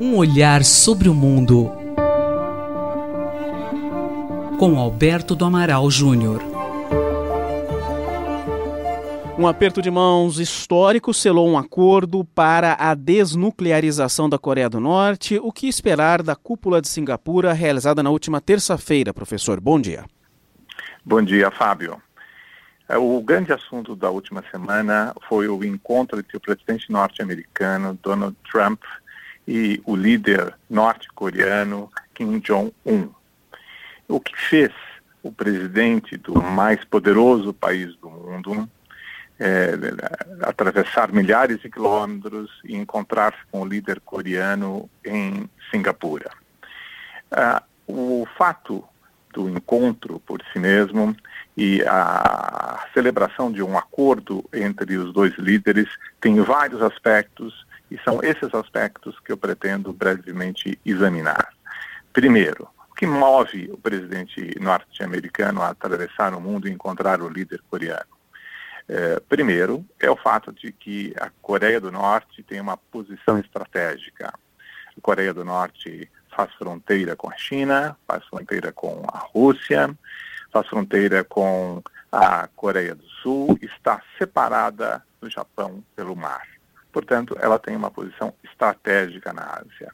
Um olhar sobre o mundo com Alberto do Amaral Júnior. Um aperto de mãos histórico selou um acordo para a desnuclearização da Coreia do Norte. O que esperar da cúpula de Singapura realizada na última terça-feira, professor? Bom dia. Bom dia, Fábio. É, o grande assunto da última semana foi o encontro entre o presidente norte-americano Donald Trump e o líder norte-coreano Kim Jong-un. O que fez o presidente do mais poderoso país do mundo é, atravessar milhares de quilômetros e encontrar-se com o líder coreano em Singapura. Ah, o fato do encontro por si mesmo e a celebração de um acordo entre os dois líderes tem vários aspectos e são esses aspectos que eu pretendo brevemente examinar. Primeiro, o que move o presidente norte-americano a atravessar o mundo e encontrar o líder coreano? É, primeiro, é o fato de que a Coreia do Norte tem uma posição estratégica. A Coreia do Norte faz fronteira com a China, faz fronteira com a Rússia, faz fronteira com a Coreia do Sul, está separada do Japão pelo mar. Portanto, ela tem uma posição estratégica na Ásia.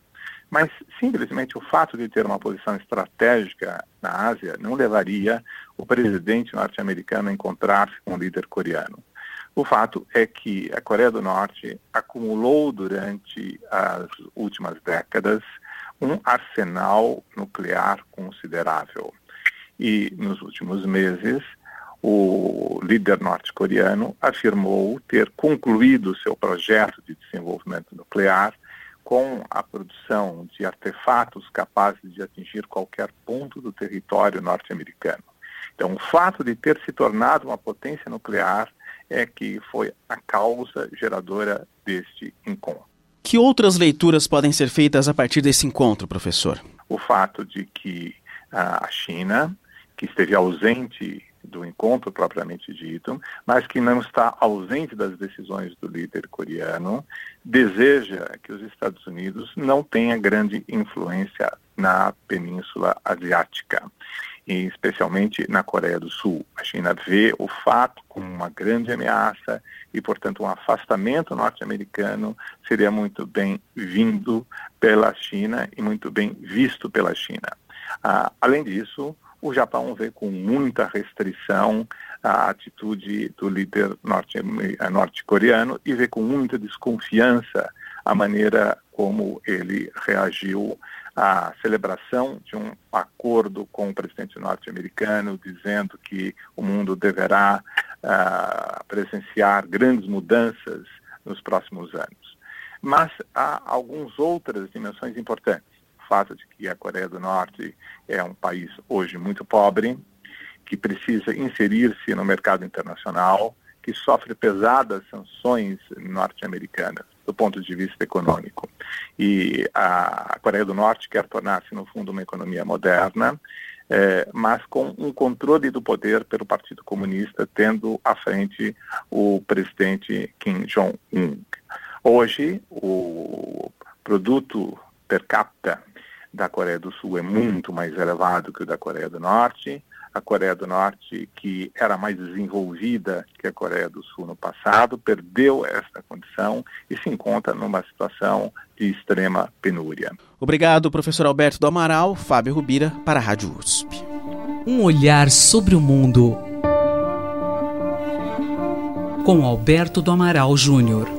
Mas simplesmente o fato de ter uma posição estratégica na Ásia não levaria o presidente norte-americano a encontrar-se com o líder coreano. O fato é que a Coreia do Norte acumulou durante as últimas décadas um arsenal nuclear considerável. E nos últimos meses, o líder norte-coreano afirmou ter concluído seu projeto de desenvolvimento nuclear com a produção de artefatos capazes de atingir qualquer ponto do território norte-americano. Então, o fato de ter se tornado uma potência nuclear é que foi a causa geradora deste encontro. Que outras leituras podem ser feitas a partir desse encontro, professor? O fato de que a China, que esteve ausente do encontro propriamente dito, mas que não está ausente das decisões do líder coreano, deseja que os Estados Unidos não tenham grande influência na Península Asiática, e especialmente na Coreia do Sul. A China vê o fato como uma grande ameaça e, portanto, um afastamento norte-americano seria muito bem vindo pela China e muito bem visto pela China. Ah, além disso, o Japão vê com muita restrição a atitude do líder eh, norte-coreano norte e vê com muita desconfiança a maneira como ele reagiu à celebração de um acordo com o presidente norte-americano, dizendo que o mundo deverá uh, presenciar grandes mudanças nos próximos anos. Mas há algumas outras dimensões importantes fato de que a Coreia do Norte é um país hoje muito pobre, que precisa inserir-se no mercado internacional, que sofre pesadas sanções norte-americanas ponto de vista econômico. E a Coreia do Norte quer tornar-se, no fundo, uma economia moderna, é, mas com um controle do poder pelo Partido Comunista, tendo à frente o presidente Kim Jong-un. Hoje, o produto per capita da Coreia do Sul é muito mais elevado que o da Coreia do Norte. A Coreia do Norte, que era mais desenvolvida que a Coreia do Sul no passado, perdeu esta condição e se encontra numa situação de extrema penúria. Obrigado, professor Alberto do Amaral, Fábio Rubira, para a Rádio USP. Um olhar sobre o mundo com Alberto do Amaral Júnior.